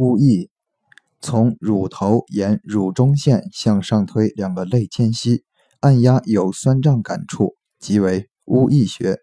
乌翳，从乳头沿乳中线向上推两个肋间隙，按压有酸胀感触，即为乌翳穴。